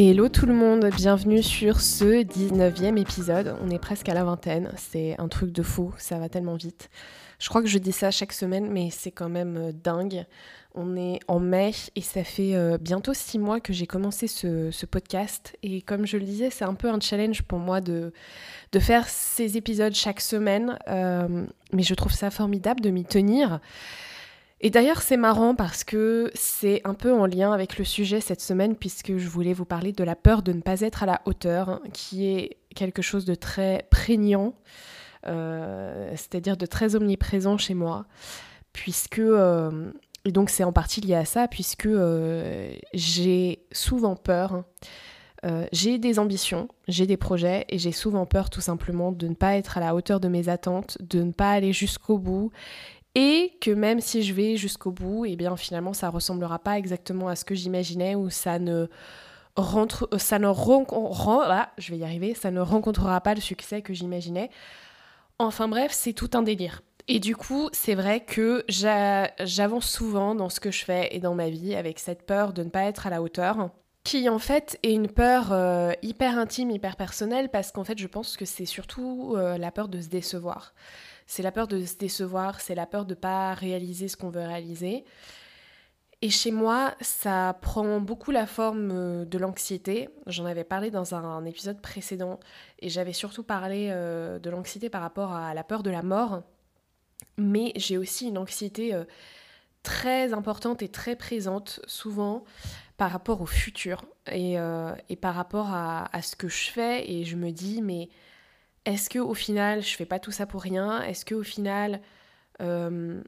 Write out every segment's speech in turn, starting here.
Hello tout le monde, bienvenue sur ce 19e épisode. On est presque à la vingtaine, c'est un truc de fou, ça va tellement vite. Je crois que je dis ça chaque semaine, mais c'est quand même euh, dingue. On est en mai et ça fait euh, bientôt six mois que j'ai commencé ce, podcast. Et comme je le disais, c'est un peu un challenge pour moi de, faire ces épisodes chaque semaine. Euh, mais je trouve ça formidable de m'y tenir. Et d'ailleurs, c'est marrant parce que c'est un peu en lien avec le sujet cette semaine, puisque je voulais vous parler de la peur de ne pas être à la hauteur, qui est quelque chose de très prégnant, euh, c'est-à-dire de très omniprésent chez moi, puisque, euh, et donc c'est en partie lié à ça, puisque euh, j'ai souvent peur. J'ai des ambitions, j'ai des projets et j'ai souvent peur tout simplement de ne pas être à la hauteur de mes attentes, de ne pas aller jusqu'au bout et que même si je vais jusqu'au bout, et eh bien finalement ça ressemblera pas exactement à ce que j'imaginais ou ça ne rentre, euh, ça ne je vais y arriver, ça ne rencontrera pas le succès que j'imaginais. Enfin bref, c'est tout un délire. Et du coup, c'est vrai que j'avance souvent dans ce que je fais et dans ma vie avec cette peur de ne pas être à la hauteur, qui en fait est une peur euh, hyper intime, hyper personnelle, parce qu'en fait je pense que c'est surtout euh, la peur de se décevoir. C'est la peur de se décevoir, c'est la peur de ne pas réaliser ce qu'on veut réaliser. Et chez moi, ça prend beaucoup la forme euh, de l'anxiété. J'en avais parlé dans un, épisode précédent et j'avais surtout parlé euh, de l'anxiété par rapport à la peur de la mort. Mais j'ai aussi une anxiété euh, très importante et très présente, souvent par rapport au futur et, par rapport à, à, ce que je fais. Et je me dis, mais est-ce que au final je fais pas tout ça pour rien? Est-ce que au final euh,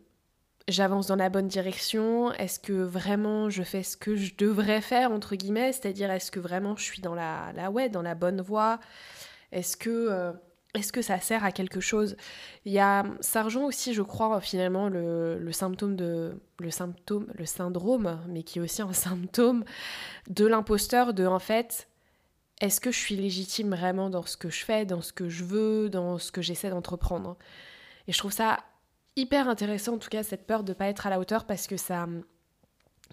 j'avance dans la bonne direction? Est-ce que vraiment je fais ce que je devrais faire entre guillemets? C'est-à-dire est-ce que vraiment je suis dans la, la ouais dans la bonne voie? Est-ce que euh, est-ce que ça sert à quelque chose? Il y a ça rejoint aussi, je crois, finalement le, symptôme de le syndrome, mais qui est aussi un symptôme de l'imposteur de en fait est-ce que je suis légitime vraiment dans ce que je fais, dans ce que je veux, dans ce que j'essaie d'entreprendre? Et je trouve ça hyper intéressant, en tout cas, cette peur de ne pas être à la hauteur, parce que ça,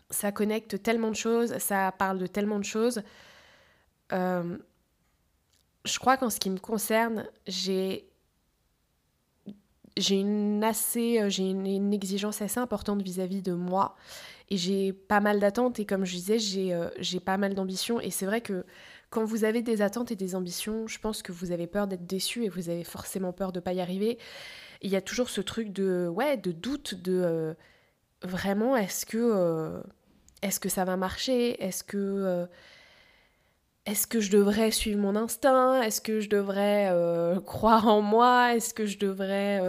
ça connecte tellement de choses, ça parle de tellement de choses. Euh, je crois qu'en ce qui me concerne, j'ai j'ai une assez j'ai une, exigence assez importante vis-à-vis de moi et j'ai pas mal d'attentes et comme je disais j'ai euh, j'ai pas mal d'ambitions et c'est vrai que quand vous avez des attentes et des ambitions, je pense que vous avez peur d'être déçu et vous avez forcément peur de ne pas y arriver. Il y a toujours ce truc de ouais, de doute de euh, vraiment est-ce que euh, est-ce que ça va marcher? Est-ce que euh, est-ce que je devrais suivre mon instinct? Est-ce que je devrais croire en moi? Est-ce que je devrais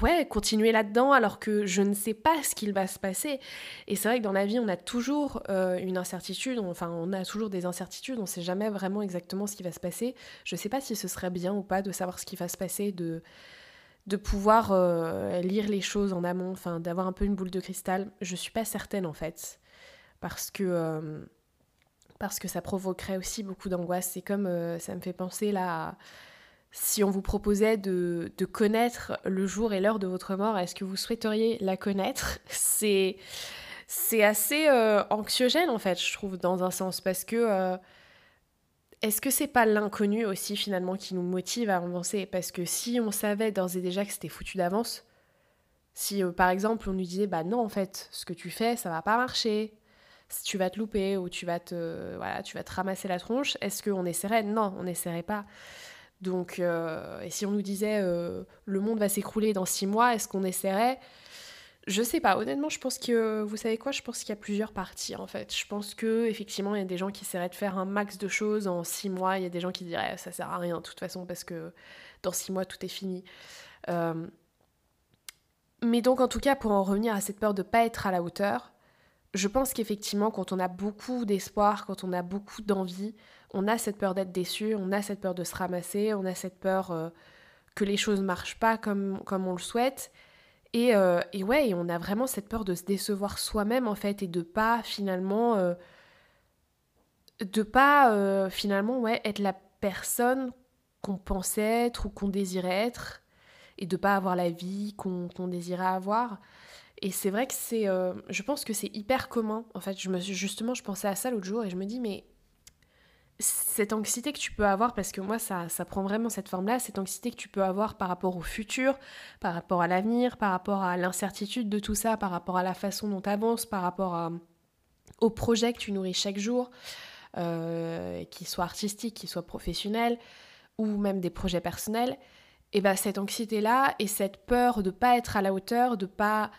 ouais, continuer là-dedans alors que je ne sais pas ce qu'il va se passer. Et c'est vrai que dans la vie, on a toujours euh, une incertitude, enfin, on a toujours des incertitudes, on ne sait jamais vraiment exactement ce qui va se passer. Je ne sais pas si ce serait bien ou pas de savoir ce qui va se passer, de, pouvoir euh, lire les choses en amont, enfin, d'avoir un peu une boule de cristal. Je ne suis pas certaine en fait, parce que. Euh, parce que ça provoquerait aussi beaucoup d'angoisse. C'est comme ça me fait penser là si on vous proposait de, connaître le jour et l'heure de votre mort, est-ce que vous souhaiteriez la connaître C'est c'est assez euh, anxiogène en fait, je trouve, dans un sens, parce que euh, est-ce que c'est pas l'inconnu aussi finalement qui nous motive à avancer? Parce que si on savait d'ores et déjà que c'était foutu d'avance, si euh, par exemple on nous disait bah non en fait, ce que tu fais ça va pas marcher, si tu vas te louper ou tu vas te voilà, tu vas te ramasser la tronche, est-ce qu'on essaierait? Non, on n'essaierait pas. Donc, euh, et si on nous disait euh, le monde va s'écrouler dans six mois, est-ce qu'on essaierait? Je sais pas. Honnêtement, je pense que vous savez quoi? Je pense qu'il y a plusieurs parties en fait. Je pense que effectivement, il y a des gens qui essaieraient de faire un max de choses en six mois. Il y a des gens qui diraient ça sert à rien de toute façon parce que dans six mois tout est fini. Euh, mais donc en tout cas, pour en revenir à cette peur de pas être à la hauteur, je pense qu'effectivement, quand on a beaucoup d'espoir, quand on a beaucoup d'envie, on a cette peur d'être déçu, on a cette peur de se ramasser, on a cette peur euh, que les choses marchent pas comme, comme on le souhaite. Et, euh, et, ouais, on a vraiment cette peur de se décevoir soi-même en fait et de pas finalement euh, de pas finalement ouais être la personne qu'on pensait être ou qu'on désirait être et de pas avoir la vie qu'on désirait avoir. Et c'est vrai que c'est, je pense que c'est hyper commun. En fait, je me justement, je pensais à ça l'autre jour et je me dis mais cette anxiété que tu peux avoir, parce que moi ça, ça prend vraiment cette forme-là, cette anxiété que tu peux avoir par rapport au futur, par rapport à l'avenir, par rapport à l'incertitude de tout ça, par rapport à la façon dont tu avances, par rapport à, au projet que tu nourris chaque jour, euh, qu'il soit artistique, qu'il soit professionnel, ou même des projets personnels, et ben cette anxiété-là et cette peur de pas être à la hauteur, de pas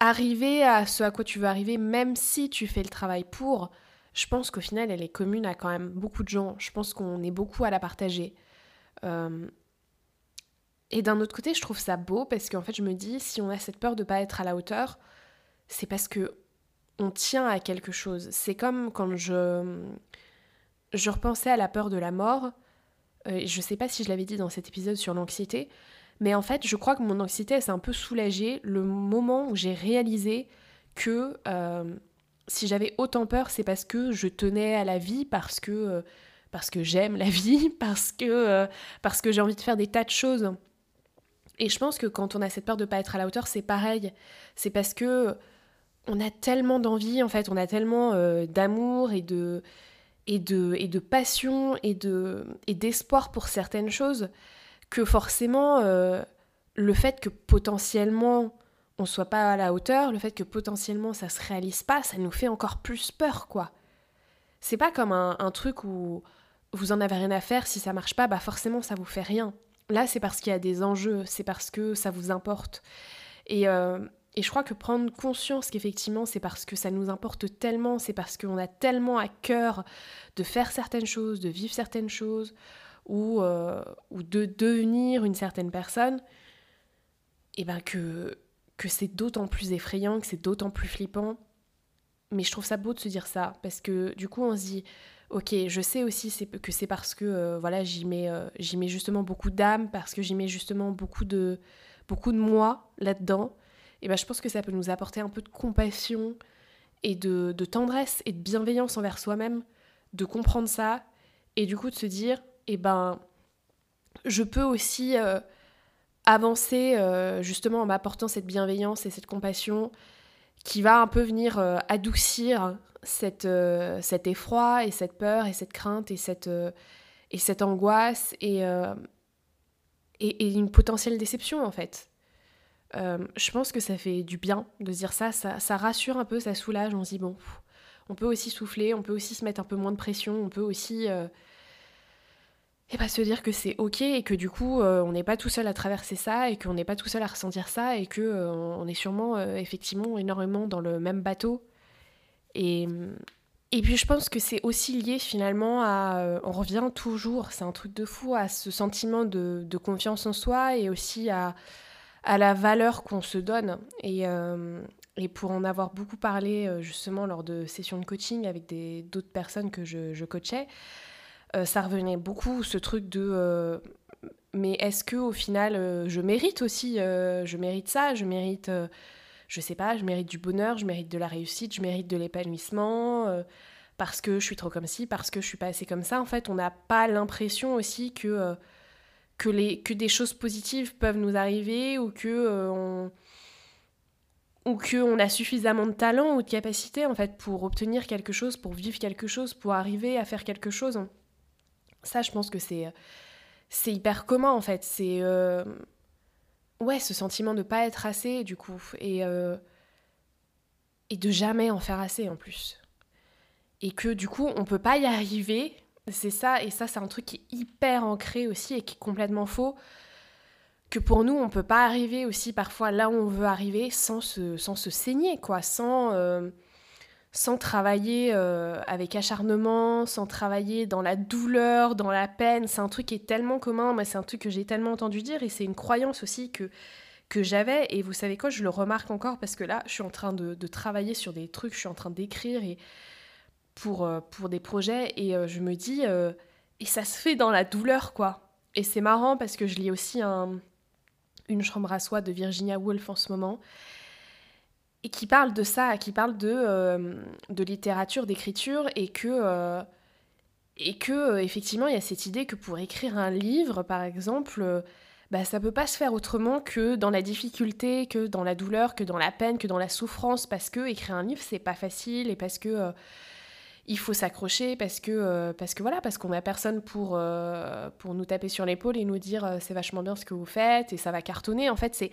arriver à ce à quoi tu veux arriver, même si tu fais le travail pour, je pense qu'au final, elle est commune à quand même beaucoup de gens. Je pense qu'on est beaucoup à la partager. Euh, et d'un autre côté, je trouve ça beau parce qu'en fait, je me dis, si on a cette peur de ne pas être à la hauteur, c'est parce que on tient à quelque chose. C'est comme quand je, je repensais à la peur de la mort. Euh, je ne sais pas si je l'avais dit dans cet épisode sur l'anxiété, mais en fait, je crois que mon anxiété s'est un peu soulagée le moment où j'ai réalisé que euh, si j'avais autant peur, c'est parce que je tenais à la vie, parce que, euh, parce que j'aime la vie, parce que, euh, parce que j'ai envie de faire des tas de choses. Et je pense que quand on a cette peur de ne pas être à la hauteur, c'est pareil. C'est parce que on a tellement d'envie, en fait, on a tellement euh, d'amour et de, et, de, et de passion et, de, et d'espoir pour certaines choses que forcément, le fait que potentiellement on soit pas à la hauteur, le fait que potentiellement ça se réalise pas, ça nous fait encore plus peur, quoi. C'est pas comme un, truc où vous en avez rien à faire, si ça marche pas, bah forcément ça vous fait rien. Là, c'est parce qu'il y a des enjeux, c'est parce que ça vous importe. Et, euh, et je crois que prendre conscience qu'effectivement c'est parce que ça nous importe tellement, c'est parce qu'on a tellement à cœur de faire certaines choses, de vivre certaines choses, ou, euh, ou de devenir une certaine personne, et ben que que c'est d'autant plus effrayant, que c'est d'autant plus flippant. Mais je trouve ça beau de se dire ça, parce que du coup on se dit, ok, je sais aussi que c'est parce que euh, voilà j'y mets, euh, j'y mets justement beaucoup d'âme, parce que j'y mets justement beaucoup de, beaucoup de moi là-dedans. Et ben je pense que ça peut nous apporter un peu de compassion et de, tendresse et de bienveillance envers soi-même, de comprendre ça, et du coup de se dire, et ben je peux aussi euh, avancer euh, justement en m'apportant cette bienveillance et cette compassion qui va un peu venir euh, adoucir cette, euh, cet effroi et cette peur et cette crainte et cette, et cette angoisse et, et, une potentielle déception en fait. je pense que ça fait du bien de dire ça, ça, ça, rassure un peu, ça soulage, on se dit bon, on peut aussi souffler, on peut aussi se mettre un peu moins de pression, on peut aussi et pas se dire que c'est ok et que du coup euh, on n'est pas tout seul à traverser ça et qu'on n'est pas tout seul à ressentir ça et que euh, on est sûrement euh, effectivement énormément dans le même bateau. Et et puis je pense que c'est aussi lié finalement à on revient toujours c'est un truc de fou à ce sentiment de, confiance en soi et aussi à à la valeur qu'on se donne. Et et pour en avoir beaucoup parlé justement lors de sessions de coaching avec d'autres personnes que je coachais, euh, ça revenait beaucoup ce truc de euh, mais est-ce que au final euh, je mérite aussi je mérite ça je mérite je sais pas je mérite du bonheur je mérite de la réussite je mérite de l'épanouissement parce que je suis trop comme ci parce que je suis pas assez comme ça en fait on n'a pas l'impression aussi que que les que des choses positives peuvent nous arriver ou que on ou qu'on a suffisamment de talent ou de capacité en fait pour obtenir quelque chose, pour vivre quelque chose, pour arriver à faire quelque chose. Ça, je pense que c'est c'est hyper commun en fait. C'est euh, ouais, ce sentiment de pas être assez du coup et euh, et de jamais en faire assez en plus. Et que du coup, on peut pas y arriver. C'est ça et ça c'est un truc qui est hyper ancré aussi et qui est complètement faux. Que pour nous, on peut pas arriver aussi parfois là où on veut arriver sans se, sans se saigner, quoi, sans, euh, sans travailler euh, avec acharnement, sans travailler dans la douleur, dans la peine. C'est un truc qui est tellement commun, moi c'est un truc que j'ai tellement entendu dire et c'est une croyance aussi que, que j'avais. Et vous savez quoi, je le remarque encore parce que là, je suis en train de, travailler sur des trucs, je suis en train d'écrire et pour, euh, pour des projets. Et euh, je me dis, et ça se fait dans la douleur, quoi. Et c'est marrant parce que je lis aussi un, une chambre à soi de Virginia Woolf en ce moment. Et qui parle de ça, qui parle de, de littérature, d'écriture, et que et que effectivement il y a cette idée que pour écrire un livre par exemple bah, ça peut pas se faire autrement que dans la difficulté, que dans la douleur, que dans la peine, que dans la souffrance, parce que écrire un livre c'est pas facile et parce que euh, il faut s'accrocher, parce que euh, parce que voilà, parce qu'on a personne pour euh, pour nous taper sur l'épaule et nous dire c'est vachement bien ce que vous faites et ça va cartonner. En fait, c'est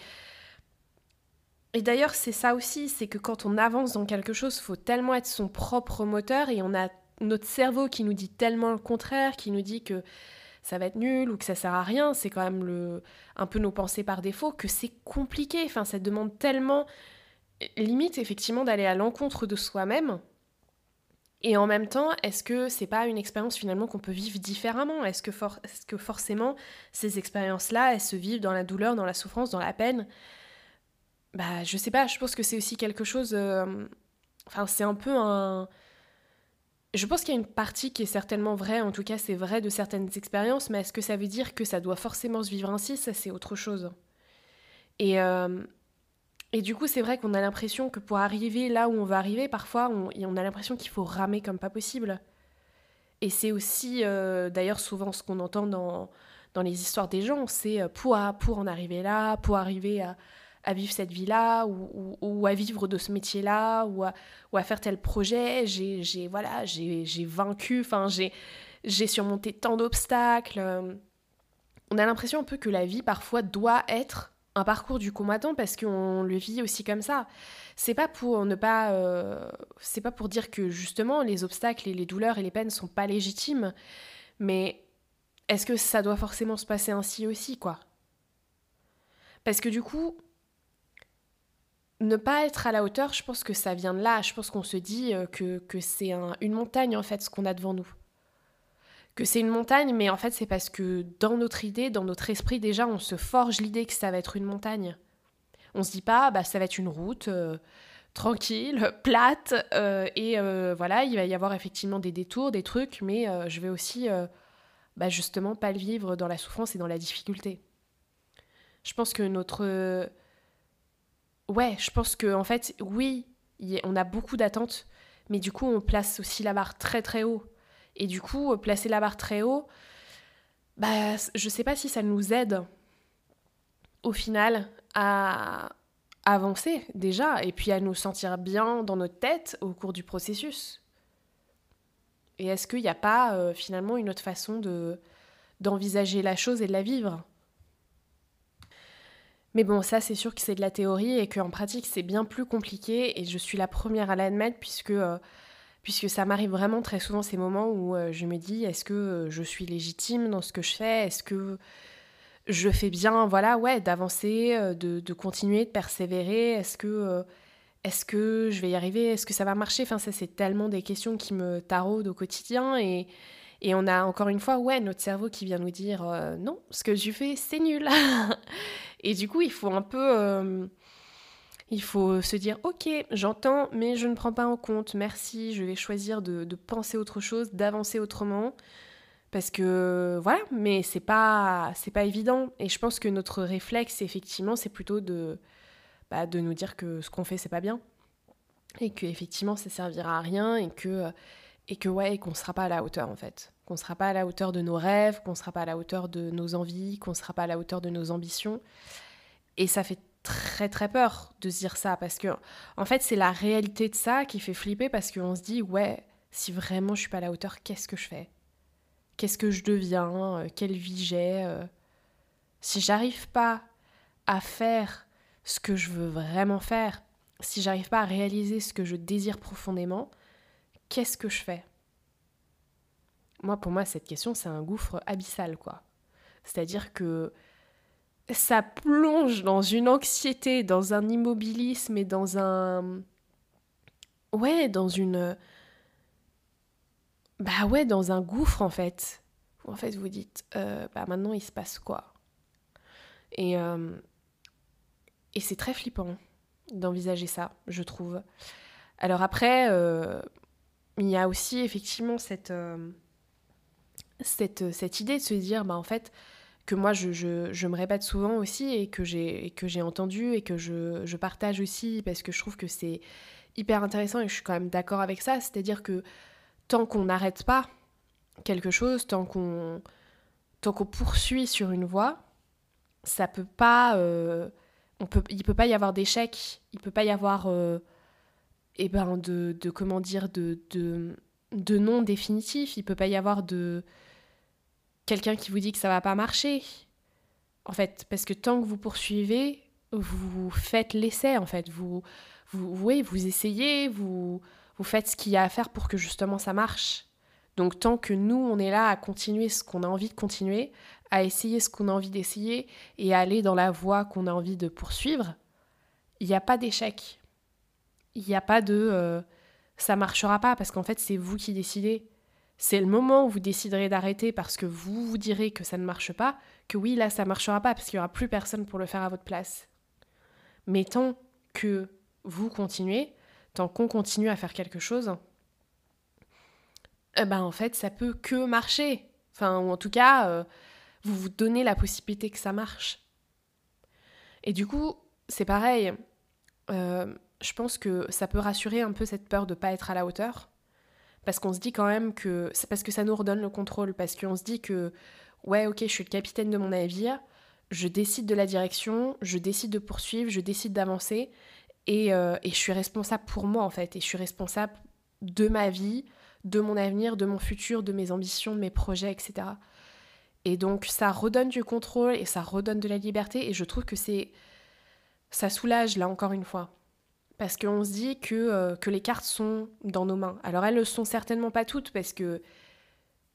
et d'ailleurs, c'est ça aussi, c'est que quand on avance dans quelque chose, faut tellement être son propre moteur et on a notre cerveau qui nous dit tellement le contraire, qui nous dit que ça va être nul ou que ça sert à rien, c'est quand même un peu nos pensées par défaut, que c'est compliqué. Enfin, ça demande tellement, limite effectivement, d'aller à l'encontre de soi-même. Et en même temps, est-ce que c'est pas une expérience finalement qu'on peut vivre différemment? Est-ce que, est que forcément ces expériences-là, elles se vivent dans la douleur, dans la souffrance, dans la peine? Bah, je sais pas. Je pense que c'est aussi quelque chose. Euh, enfin, c'est un peu un je pense qu'il y a une partie qui est certainement vraie, en tout cas c'est vrai de certaines expériences, mais est-ce que ça veut dire que ça doit forcément se vivre ainsi? Ça c'est autre chose. Et, euh, et du coup c'est vrai qu'on a l'impression que pour arriver là où on va arriver, parfois on, on a l'impression qu'il faut ramer comme pas possible. Et c'est aussi euh, d'ailleurs souvent ce qu'on entend dans, dans les histoires des gens, c'est pour, pour en arriver là, pour arriver à, à vivre cette vie-là ou, à vivre de ce métier-là ou à, faire tel projet. J'ai voilà, j'ai vaincu, j'ai surmonté tant d'obstacles. On a l'impression un peu que la vie parfois doit être un parcours du combattant parce qu'on le vit aussi comme ça. C'est pas pour ne pas, euh, c'est pas pour dire que justement les obstacles et les douleurs et les peines sont pas légitimes, mais est-ce que ça doit forcément se passer ainsi aussi, quoi? Parce que du coup, ne pas être à la hauteur, je pense que ça vient de là. Je pense qu'on se dit euh, que, c'est une montagne, en fait, ce qu'on a devant nous. Que c'est une montagne, mais en fait, c'est parce que dans notre idée, dans notre esprit, déjà, on se forge l'idée que ça va être une montagne. On se dit pas, bah, ça va être une route euh, tranquille, plate, euh, et voilà, il va y avoir effectivement des détours, des trucs, mais je vais aussi, bah, justement, pas le vivre dans la souffrance et dans la difficulté. Je pense que notre ouais, je pense que en fait, oui, on a beaucoup d'attentes, mais du coup, on place aussi la barre très très haut. Et du coup, placer la barre très haut, bah, je sais pas si ça nous aide au final à avancer déjà, et puis à nous sentir bien dans notre tête au cours du processus. Et est-ce qu'il n'y a pas euh, finalement une autre façon de d'envisager la chose et de la vivre? Mais bon, ça c'est sûr que c'est de la théorie et qu'en pratique c'est bien plus compliqué et je suis la première à l'admettre puisque, euh, puisque ça m'arrive vraiment très souvent ces moments où euh, je me dis est-ce que euh, je suis légitime dans ce que je fais? Est-ce que je fais bien, voilà, ouais, d'avancer, de, de, continuer, de persévérer? Est-ce que, est-ce que je vais y arriver? Est-ce que ça va marcher? Enfin, ça c'est tellement des questions qui me taraudent au quotidien et, et on a encore une fois, ouais, notre cerveau qui vient nous dire non, ce que je fais, c'est nul. Et du coup, il faut un peu... Euh, il faut se dire, ok, j'entends, mais je ne prends pas en compte. Merci, je vais choisir de, penser autre chose, d'avancer autrement. Parce que voilà, mais c'est pas c'est pas évident. Et je pense que notre réflexe, effectivement, c'est plutôt de, bah, de nous dire que ce qu'on fait, c'est pas bien. Et que effectivement, ça servira à rien et que et que ouais, qu'on sera pas à la hauteur en fait. Qu'on sera pas à la hauteur de nos rêves, qu'on sera pas à la hauteur de nos envies, qu'on sera pas à la hauteur de nos ambitions. Et ça fait très très peur de se dire ça parce que en fait c'est la réalité de ça qui fait flipper parce qu'on se dit ouais si vraiment je suis pas à la hauteur qu'est-ce que je fais? Qu'est-ce que je deviens? Euh, quelle vie j'ai? Euh? si j'arrive pas à faire ce que je veux vraiment faire si j'arrive pas à réaliser ce que je désire profondément qu'est-ce que je fais? Moi, pour moi, cette question, c'est un gouffre abyssal, quoi. C'est-à-dire que ça plonge dans une anxiété, dans un immobilisme et dans un... Ouais, dans une... Bah ouais, dans un gouffre, en fait. en fait, vous dites, euh, bah maintenant, il se passe quoi? Et, euh, et c'est très flippant d'envisager ça, je trouve. Alors après, euh, il y a aussi effectivement cette, cette, cette, idée de se dire, bah, en fait, que moi je, me répète souvent aussi et que j'ai entendu et que je, partage aussi parce que je trouve que c'est hyper intéressant et je suis quand même d'accord avec ça, c'est-à-dire que tant qu'on n'arrête pas quelque chose, tant qu'on tant qu'on poursuit sur une voie, ça peut pas euh, on peut il peut pas y avoir d'échec, il peut pas y avoir euh, eh ben de, de, comment dire de, de, de non définitif, il peut pas y avoir de quelqu'un qui vous dit que ça va pas marcher. En fait, parce que tant que vous poursuivez, vous faites l'essai en fait, vous vous, vous essayez, vous, vous faites ce qu'il y a à faire pour que justement ça marche. Donc tant que nous, on est là à continuer ce qu'on a envie de continuer, à essayer ce qu'on a envie d'essayer et à aller dans la voie qu'on a envie de poursuivre, il n'y a pas d'échec. Il n'y a pas de euh, ça marchera pas parce qu'en fait c'est vous qui décidez. C'est le moment où vous déciderez d'arrêter parce que vous vous direz que ça ne marche pas, que oui là ça marchera pas parce qu'il n'y aura plus personne pour le faire à votre place. Mais tant que vous continuez, tant qu'on continue à faire quelque chose, eh ben en fait, ça peut que marcher. Enfin, ou en tout cas, euh, vous vous donnez la possibilité que ça marche. Et du coup, c'est pareil. Euh, je pense que ça peut rassurer un peu cette peur de ne pas être à la hauteur. Parce qu'on se dit quand même que. C'est parce que ça nous redonne le contrôle. Parce qu'on se dit que, ouais, ok, je suis le capitaine de mon navire, je décide de la direction, je décide de poursuivre, je décide d'avancer. Euh, et, je suis responsable pour moi en fait, et je suis responsable de ma vie, de mon avenir, de mon futur, de mes ambitions, de mes projets, etc. Et donc ça redonne du contrôle et ça redonne de la liberté, et je trouve que c'est ça soulage là encore une fois, parce qu'on se dit que, euh, que les cartes sont dans nos mains. Alors elles ne le sont certainement pas toutes, parce que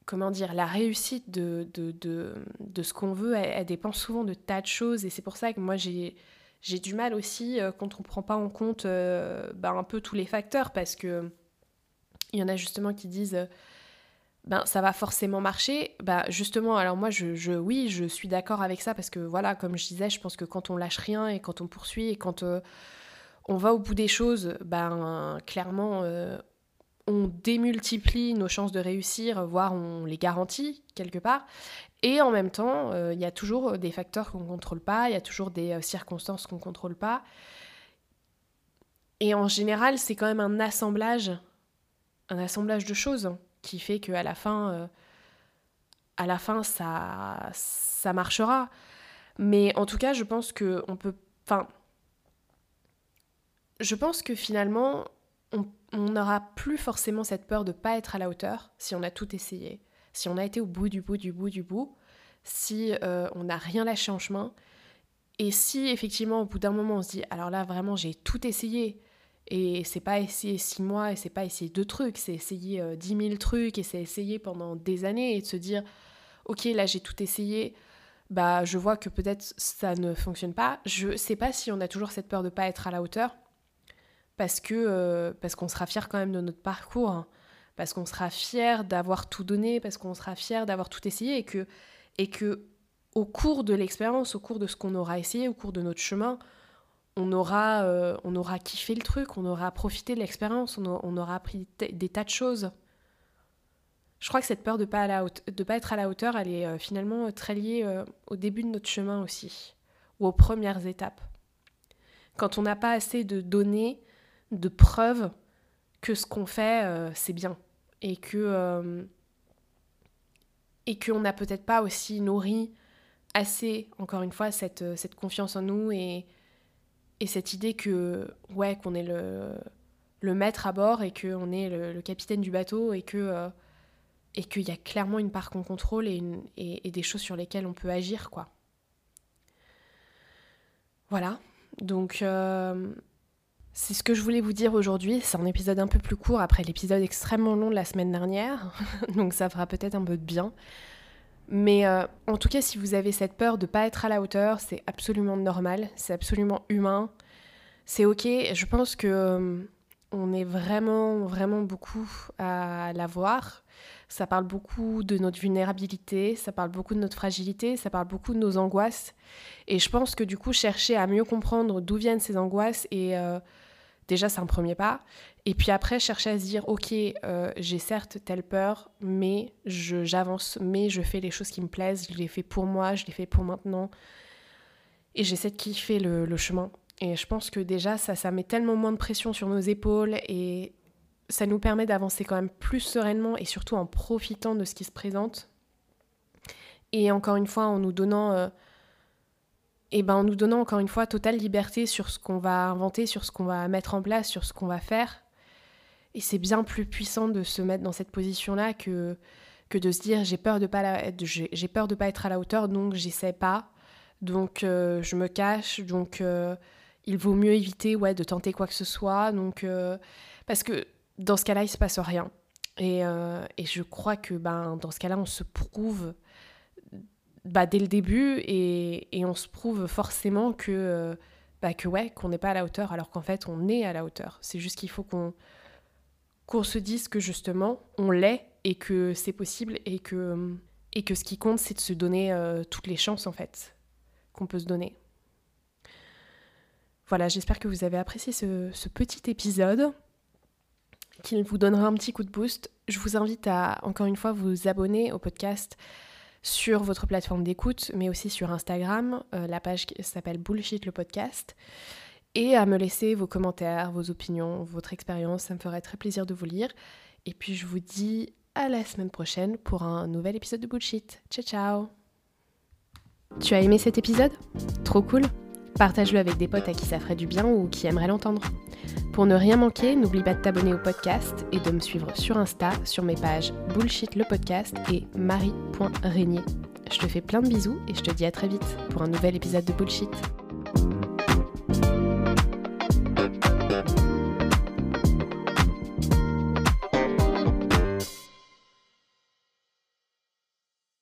comment dire, la réussite de, de, de, ce qu'on veut, elle, dépend souvent de tas de choses, et c'est pour ça que moi j'ai j'ai du mal aussi euh, quand on ne prend pas en compte euh, bah, un peu tous les facteurs parce que il y en a justement qui disent ben ça va forcément marcher. Ben justement, alors moi je, je oui, je suis d'accord avec ça parce que voilà, comme je disais, je pense que quand on lâche rien et quand on poursuit et quand on va au bout des choses, ben clairement on démultiplie nos chances de réussir, voire on les garantit quelque part. Et en même temps, euh, il y a toujours des facteurs qu'on ne contrôle pas, il y a toujours des euh, circonstances qu'on ne contrôle pas. Et en général, c'est quand même un assemblage, un assemblage de choses qui fait qu'à la fin, euh, à la fin, ça, marchera. Mais en tout cas, je pense que on peut, je pense que finalement, on n'aura plus forcément cette peur de ne pas être à la hauteur si on a tout essayé, si on a été au bout du bout du bout du bout, si euh, on n'a rien lâché en chemin, et si effectivement au bout d'un moment on se dit alors là vraiment j'ai tout essayé, et c'est pas essayer six mois, et c'est pas essayer deux trucs, c'est essayer euh, dix mille trucs, et c'est essayer pendant des années, et de se dire ok là j'ai tout essayé, bah je vois que peut-être ça ne fonctionne pas, je sais pas si on a toujours cette peur de pas être à la hauteur, parce que euh, parce qu'on sera fier quand même de notre parcours, hein. parce qu'on sera fier d'avoir tout donné, parce qu'on sera fier d'avoir tout essayé et que et que au cours de l'expérience, au cours de ce qu'on aura essayé, au cours de notre chemin, on aura euh, on aura kiffé le truc, on aura profité de l'expérience, on, aura appris des tas de choses. Je crois que cette peur de pas de pas être à la hauteur, elle est euh, finalement très liée au début de notre chemin aussi, ou aux premières étapes. Quand on n'a pas assez de données, de preuves que ce qu'on fait, euh, c'est bien. Et que. Euh, et qu'on n'a peut-être pas aussi nourri assez, encore une fois, cette, euh, cette confiance en nous et, et cette idée que, ouais, qu'on est le, le maître à bord et qu'on est le, capitaine du bateau et que. et qu'il y a clairement une part qu'on contrôle et, des choses sur lesquelles on peut agir, quoi. Voilà. Donc, c'est ce que je voulais vous dire aujourd'hui. C'est un épisode un peu plus court après l'épisode extrêmement long de la semaine dernière. Donc ça fera peut-être un peu de bien. Mais euh, en tout cas, si vous avez cette peur de ne pas être à la hauteur, c'est absolument normal, c'est absolument humain, c'est ok. Je pense que euh, on est vraiment, vraiment beaucoup à la voir. Ça parle beaucoup de notre vulnérabilité, ça parle beaucoup de notre fragilité, ça parle beaucoup de nos angoisses. Et je pense que du coup, chercher à mieux comprendre d'où viennent ces angoisses, et euh, déjà, c'est un premier pas. Et puis après, chercher à se dire, ok, euh, j'ai certes telle peur, mais j'avance, mais je fais les choses qui me plaisent, je les fais pour moi, je les fais pour maintenant. Et j'essaie de kiffer le, le chemin. Et je pense que déjà, ça, ça met tellement moins de pression sur nos épaules et ça nous permet d'avancer quand même plus sereinement et surtout en profitant de ce qui se présente. Et encore une fois, en nous donnant, euh, eh ben, en nous donnant encore une fois totale liberté sur ce qu'on va inventer, sur ce qu'on va mettre en place, sur ce qu'on va faire. Et c'est bien plus puissant de se mettre dans cette position-là que, que de se dire j'ai peur de pas j'ai peur de pas être à la hauteur, donc j'essaie pas, donc euh, je me cache, donc euh, il vaut mieux éviter ouais de tenter quoi que ce soit, donc parce que dans ce cas-là, il se passe rien. Et, euh, et, je crois que ben, dans ce cas-là, on se prouve bah, dès le début et, on se prouve forcément que, euh, bah, ouais, qu'on n'est pas à la hauteur, alors qu'en fait, on est à la hauteur. C'est juste qu'il faut qu'on se dise que justement, on l'est et que c'est possible et que, et que ce qui compte, c'est de se donner euh, toutes les chances, en fait, qu'on peut se donner. Voilà, j'espère que vous avez apprécié ce, ce petit épisode qu'il vous donnera un petit coup de boost. Je vous invite à, encore une fois, vous abonner au podcast sur votre plateforme d'écoute, mais aussi sur Instagram. Euh, la page s'appelle Bullshit le podcast. Et à me laisser vos commentaires, vos opinions, votre expérience. Ça me ferait très plaisir de vous lire. Et puis je vous dis à la semaine prochaine pour un nouvel épisode de Bullshit. Ciao ciao Tu as aimé cet épisode? Trop cool Partage-le avec des potes à qui ça ferait du bien ou qui aimeraient l'entendre. Pour ne rien manquer, n'oublie pas de t'abonner au podcast et de me suivre sur Insta sur mes pages Bullshit le podcast et marie.régnier. Je te fais plein de bisous et je te dis à très vite pour un nouvel épisode de Bullshit.